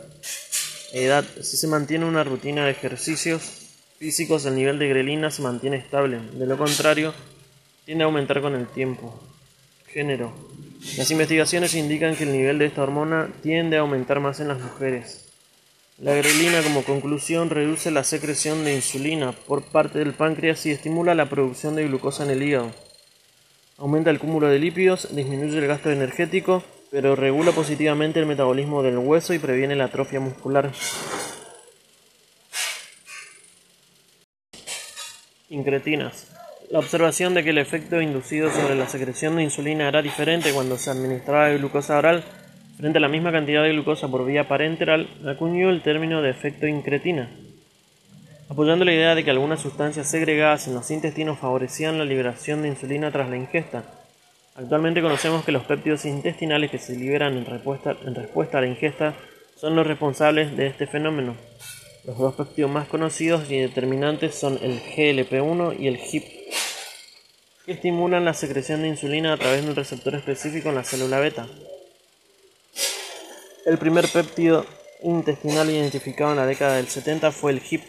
Edad, si se mantiene una rutina de ejercicios físicos, el nivel de grelina se mantiene estable, de lo contrario, tiende a aumentar con el tiempo. Género. Las investigaciones indican que el nivel de esta hormona tiende a aumentar más en las mujeres. La grelina como conclusión reduce la secreción de insulina por parte del páncreas y estimula la producción de glucosa en el hígado. Aumenta el cúmulo de lípidos, disminuye el gasto energético, pero regula positivamente el metabolismo del hueso y previene la atrofia muscular. Incretinas. La observación de que el efecto inducido sobre la secreción de insulina era diferente cuando se administraba glucosa oral Frente a la misma cantidad de glucosa por vía parenteral, acuñó el término de efecto incretina, apoyando la idea de que algunas sustancias segregadas en los intestinos favorecían la liberación de insulina tras la ingesta. Actualmente conocemos que los péptidos intestinales que se liberan en respuesta, a la ingesta son los responsables de este fenómeno. Los dos péptidos más conocidos y determinantes son el GLP-1 y el HIP, que estimulan la secreción de insulina a través de un receptor específico en la célula beta. El primer péptido intestinal identificado en la década del 70 fue el HIP,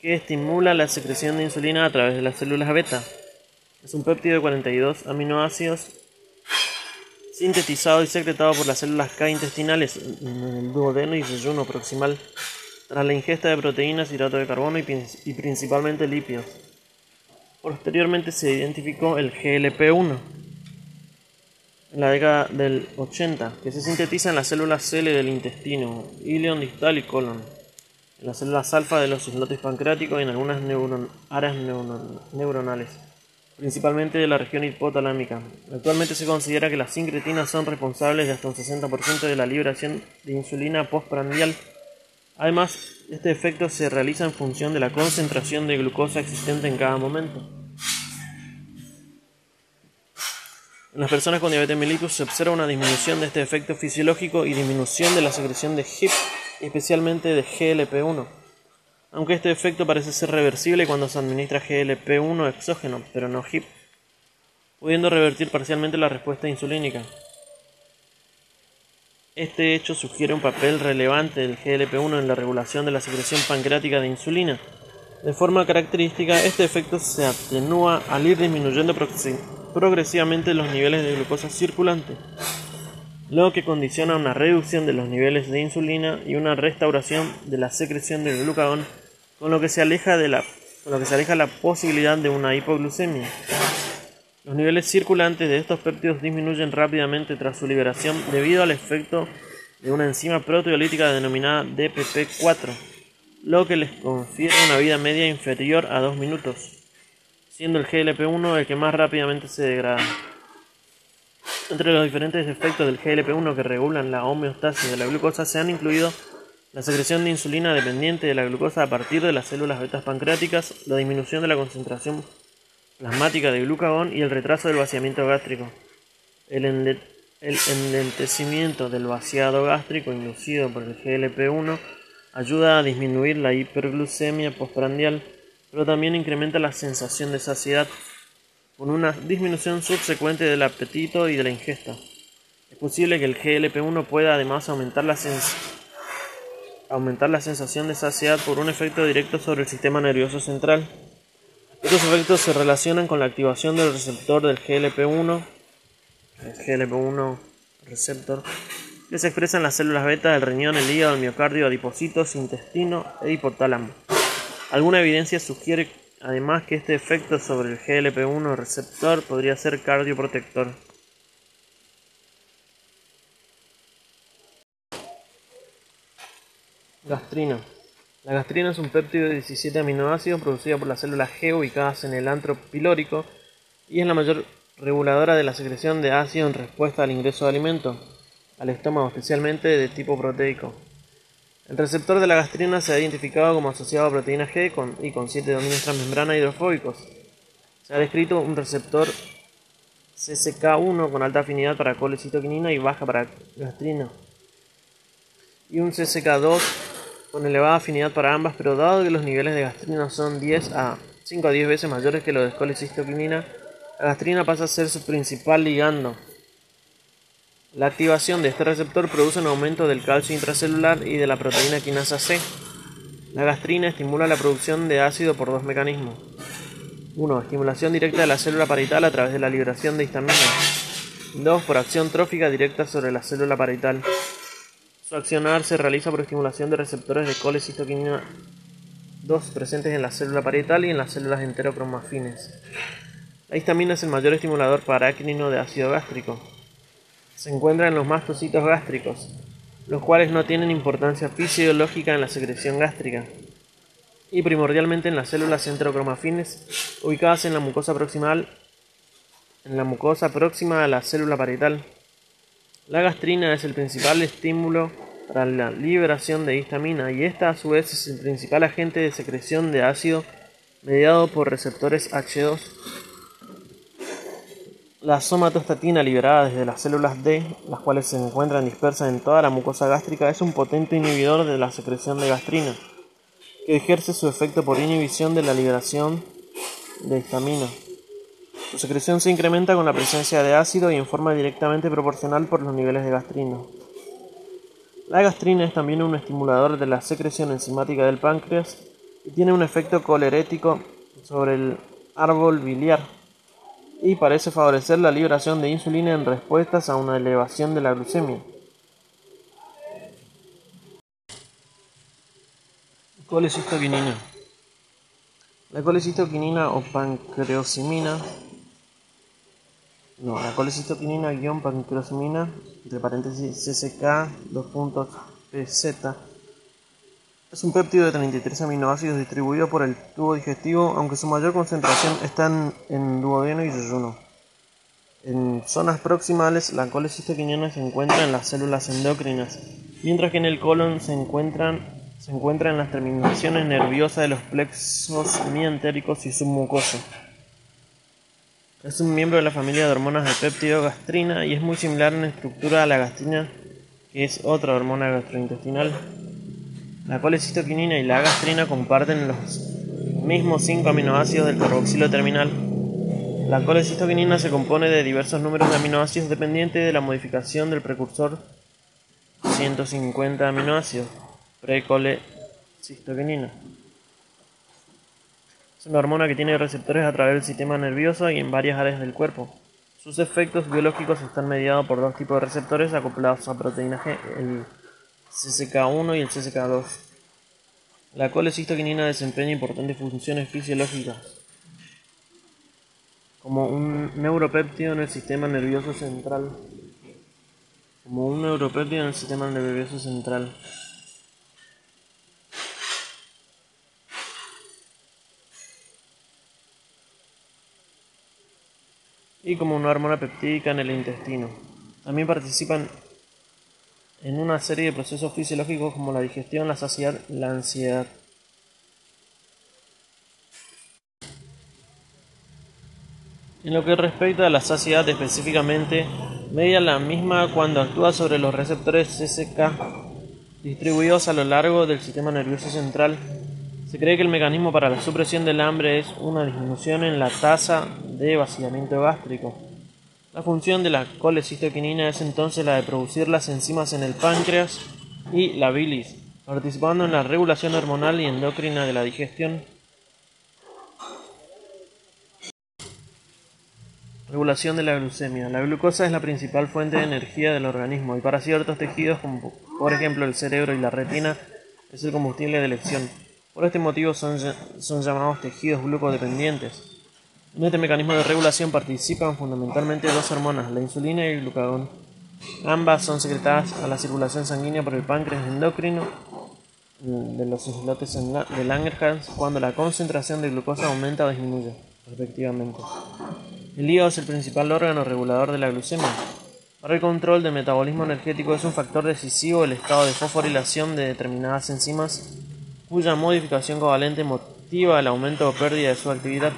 que estimula la secreción de insulina a través de las células beta. Es un péptido de 42 aminoácidos sintetizado y secretado por las células K intestinales en el duodeno y desayuno proximal tras la ingesta de proteínas, hidrato de carbono y, principalmente lípidos. Posteriormente se identificó el GLP-1 en la década del 80, que se sintetiza en las células cele del intestino, ileón distal y colon, en las células alfa de los islotes pancreáticos y en algunas áreas neuronales principalmente de la región hipotalámica. Actualmente se considera que las sincretinas son responsables de hasta un 60% de la liberación de insulina postprandial. Además, este efecto se realiza en función de la concentración de glucosa existente en cada momento. En las personas con diabetes mellitus se observa una disminución de este efecto fisiológico y disminución de la secreción de HIP, especialmente de GLP-1 aunque este efecto parece ser reversible cuando se administra GLP-1 exógeno, pero no HIP, pudiendo revertir parcialmente la respuesta insulínica. Este hecho sugiere un papel relevante del GLP-1 en la regulación de la secreción pancreática de insulina. De forma característica, este efecto se atenúa al ir disminuyendo progresivamente los niveles de glucosa circulante, lo que condiciona una reducción de los niveles de insulina y una restauración de la secreción de glucagón con lo que se aleja de la, lo que se aleja la posibilidad de una hipoglucemia. Los niveles circulantes de estos péptidos disminuyen rápidamente tras su liberación debido al efecto de una enzima proteolítica denominada DPP4, lo que les confiere una vida media inferior a 2 minutos, siendo el GLP-1 el que más rápidamente se degrada. Entre los diferentes efectos del GLP-1 que regulan la homeostasis de la glucosa se han incluido la secreción de insulina dependiente de la glucosa a partir de las células betas pancreáticas, la disminución de la concentración plasmática de glucagón y el retraso del vaciamiento gástrico. El, enlentecimiento del vaciado gástrico inducido por el GLP-1 ayuda a disminuir la hiperglucemia postprandial, pero también incrementa la sensación de saciedad, con una disminución subsecuente del apetito y de la ingesta. Es posible que el GLP-1 pueda además aumentar la aumentar la sensación de saciedad por un efecto directo sobre el sistema nervioso central. Estos efectos se relacionan con la activación del receptor del GLP-1, el GLP-1 receptor, que se expresa en las células beta del riñón, el hígado, el miocardio, adipocitos, intestino e hipotálamo. Alguna evidencia sugiere además que este efecto sobre el GLP-1 receptor podría ser cardioprotector. Gastrina. La gastrina es un péptido de 17 aminoácidos producido por las células G ubicadas en el antro pilórico y es la mayor reguladora de la secreción de ácido en respuesta al ingreso de alimento, al estómago especialmente de tipo proteico. El receptor de la gastrina se ha identificado como asociado a proteína G y con 7 dominios transmembrana hidrofóbicos. Se ha descrito un receptor CCK1 con alta afinidad para colecitoquinina y baja para gastrina y un CCK2 con elevada afinidad para ambas, pero dado que los niveles de gastrina son 10 a 5 a 10 veces mayores que los de colecistoquinina, la gastrina pasa a ser su principal ligando. La activación de este receptor produce un aumento del calcio intracelular y de la proteína quinasa C. La gastrina estimula la producción de ácido por dos mecanismos. 1. Estimulación directa de la célula parietal a través de la liberación de histamina. 2. Por acción trófica directa sobre la célula parietal. Su accionar se realiza por estimulación de receptores de colecistoquinina 2 presentes en la célula parietal y en las células enterocromafines. La histamina es el mayor estimulador parácrino de ácido gástrico. Se encuentra en los mastocitos gástricos, los cuales no tienen importancia fisiológica en la secreción gástrica, y primordialmente en las células enterocromafines ubicadas en la mucosa proximal, en la mucosa próxima a la célula parietal. La gastrina es el principal estímulo para la liberación de histamina y esta a su vez es el principal agente de secreción de ácido mediado por receptores H2. La somatostatina liberada desde las células D, las cuales se encuentran dispersas en toda la mucosa gástrica, es un potente inhibidor de la secreción de gastrina, que ejerce su efecto por inhibición de la liberación de histamina. Su secreción se incrementa con la presencia de ácido y en forma directamente proporcional por los niveles de gastrina. La gastrina es también un estimulador de la secreción enzimática del páncreas y tiene un efecto colerético sobre el árbol biliar y parece favorecer la liberación de insulina en respuestas a una elevación de la glucemia. Colecistoquinina. La colecistoquinina o pancreosimina no, la colecistoquinina guion pancreosimina, entre paréntesis CCK, dos puntos PZ, es un péptido de 33 aminoácidos distribuido por el tubo digestivo, aunque su mayor concentración está en, duodeno y yeyuno. En zonas proximales, la colecistoquinina se encuentra en las células endocrinas, mientras que en el colon se, encuentran, se encuentra en las terminaciones nerviosas de los plexos mientéricos y submucosos. Es un miembro de la familia de hormonas de péptido-gastrina y es muy similar en estructura a la gastrina, que es otra hormona gastrointestinal. La colecistoquinina y la gastrina comparten los mismos 5 aminoácidos del carboxilo terminal. La colecistoquinina se compone de diversos números de aminoácidos dependientes de la modificación del precursor 150 aminoácidos, precolecistoquinina. Es una hormona que tiene receptores a través del sistema nervioso y en varias áreas del cuerpo. Sus efectos biológicos están mediados por dos tipos de receptores acoplados a proteína G, el CCK1 y el CCK2. La colecistoquinina desempeña importantes funciones fisiológicas como un neuropéptido en el sistema nervioso central. Como un neuropéptido en el sistema nervioso central. Y como una hormona peptídica en el intestino. También participan en una serie de procesos fisiológicos como la digestión, la saciedad, la ansiedad. En lo que respecta a la saciedad específicamente, media la misma cuando actúa sobre los receptores CSK distribuidos a lo largo del sistema nervioso central. Se cree que el mecanismo para la supresión del hambre es una disminución en la tasa de vaciamiento gástrico. La función de la colecistoquinina es entonces la de producir las enzimas en el páncreas y la bilis, participando en la regulación hormonal y endocrina de la digestión. Regulación de la glucemia. La glucosa es la principal fuente de energía del organismo y para ciertos tejidos, como por ejemplo el cerebro y la retina, es el combustible de elección. Por este motivo son, son llamados tejidos glucodependientes. En este mecanismo de regulación participan fundamentalmente dos hormonas, la insulina y el glucagón. Ambas son secretadas a la circulación sanguínea por el páncreas endocrino de los islotes de Langerhans cuando la concentración de glucosa aumenta o disminuye, respectivamente. El hígado es el principal órgano regulador de la glucemia. Para el control del metabolismo energético es un factor decisivo el estado de fosforilación de determinadas enzimas cuya modificación covalente motiva el aumento o pérdida de su actividad.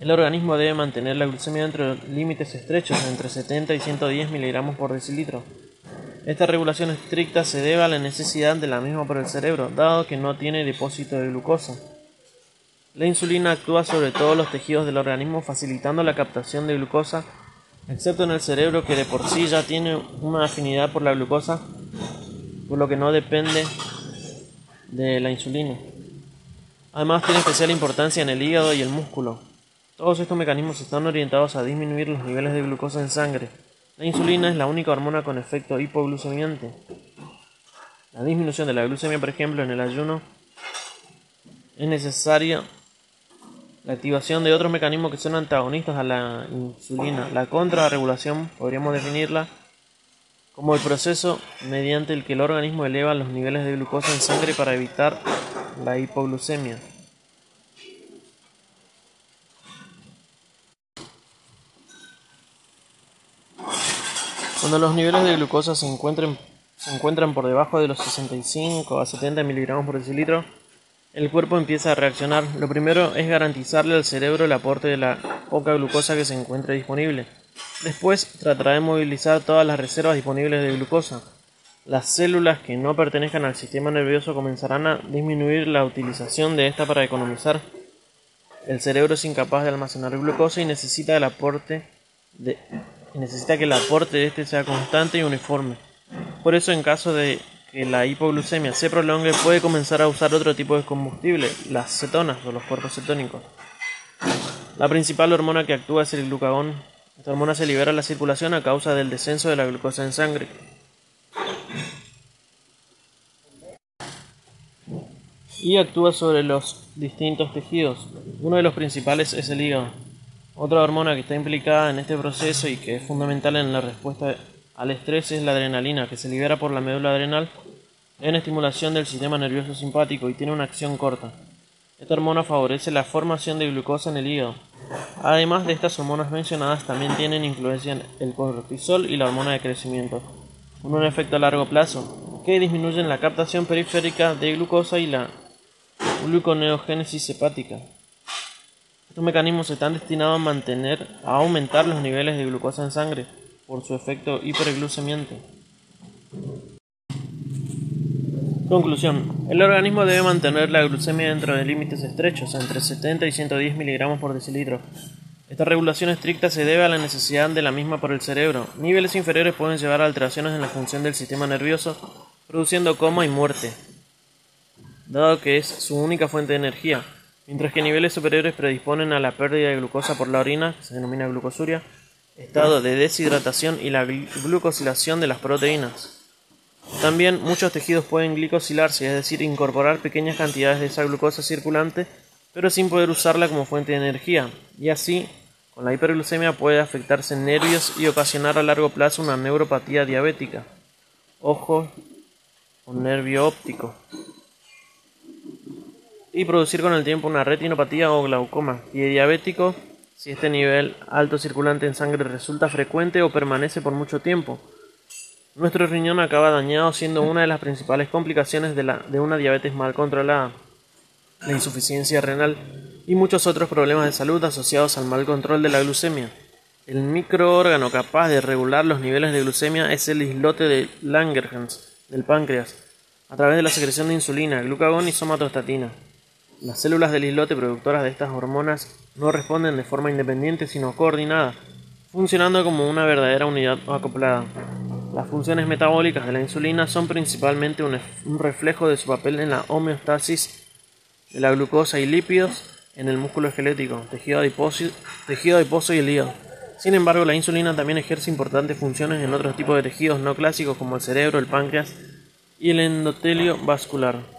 El organismo debe mantener la glucemia entre límites estrechos, entre 70 y 110 miligramos por decilitro. Esta regulación estricta se debe a la necesidad de la misma por el cerebro, dado que no tiene depósito de glucosa. La insulina actúa sobre todos los tejidos del organismo facilitando la captación de glucosa, excepto en el cerebro que de por sí ya tiene una afinidad por la glucosa, por lo que no depende de la insulina. Además tiene especial importancia en el hígado y el músculo. Todos estos mecanismos están orientados a disminuir los niveles de glucosa en sangre. La insulina es la única hormona con efecto hipoglucemiante. La disminución de la glucemia, por ejemplo, en el ayuno es necesaria la activación de otros mecanismos que son antagonistas a la insulina. La contrarregulación podríamos definirla como el proceso mediante el que el organismo eleva los niveles de glucosa en sangre para evitar la hipoglucemia. Cuando los niveles de glucosa se, encuentren, se encuentran por debajo de los 65 a 70 miligramos por decilitro, el cuerpo empieza a reaccionar. Lo primero es garantizarle al cerebro el aporte de la poca glucosa que se encuentre disponible. Después tratará de movilizar todas las reservas disponibles de glucosa. Las células que no pertenezcan al sistema nervioso comenzarán a disminuir la utilización de esta para economizar. El cerebro es incapaz de almacenar glucosa y necesita el aporte de, necesita que el aporte de este sea constante y uniforme. Por eso en caso de que la hipoglucemia se prolongue puede comenzar a usar otro tipo de combustible, las cetonas o los cuerpos cetónicos. La principal hormona que actúa es el glucagón. Esta hormona se libera a la circulación a causa del descenso de la glucosa en sangre. Y actúa sobre los distintos tejidos. Uno de los principales es el hígado. Otra hormona que está implicada en este proceso y que es fundamental en la respuesta al estrés es la adrenalina, que se libera por la médula adrenal en estimulación del sistema nervioso simpático y tiene una acción corta. Esta hormona favorece la formación de glucosa en el hígado. Además de estas hormonas mencionadas, también tienen influencia en el cortisol y la hormona de crecimiento, con un efecto a largo plazo, que disminuyen la captación periférica de glucosa y la gluconeogénesis hepática. Estos mecanismos están destinados a mantener, a aumentar los niveles de glucosa en sangre por su efecto hiperglucemiante. Conclusión. El organismo debe mantener la glucemia dentro de límites estrechos, entre 70 y 110 miligramos por decilitro. Esta regulación estricta se debe a la necesidad de la misma por el cerebro. Niveles inferiores pueden llevar a alteraciones en la función del sistema nervioso, produciendo coma y muerte, dado que es su única fuente de energía mientras que niveles superiores predisponen a la pérdida de glucosa por la orina, que se denomina glucosuria, estado de deshidratación y la glucosilación de las proteínas. También muchos tejidos pueden glicosilarse, es decir, incorporar pequeñas cantidades de esa glucosa circulante, pero sin poder usarla como fuente de energía, y así, con la hiperglucemia puede afectarse nervios y ocasionar a largo plazo una neuropatía diabética, ojo o nervio óptico y producir con el tiempo una retinopatía o glaucoma, y diabético si este nivel alto circulante en sangre resulta frecuente o permanece por mucho tiempo. Nuestro riñón acaba dañado siendo una de las principales complicaciones de, la, de una diabetes mal controlada, la insuficiencia renal y muchos otros problemas de salud asociados al mal control de la glucemia. El microórgano capaz de regular los niveles de glucemia es el islote de Langerhans del páncreas, a través de la secreción de insulina, glucagón y somatostatina. Las células del islote productoras de estas hormonas no responden de forma independiente sino coordinada, funcionando como una verdadera unidad acoplada. Las funciones metabólicas de la insulina son principalmente un, reflejo de su papel en la homeostasis de la glucosa y lípidos en el músculo esquelético, tejido adiposo, tejido adiposo y el hígado. Sin embargo, la insulina también ejerce importantes funciones en otros tipos de tejidos no clásicos como el cerebro, el páncreas y el endotelio vascular.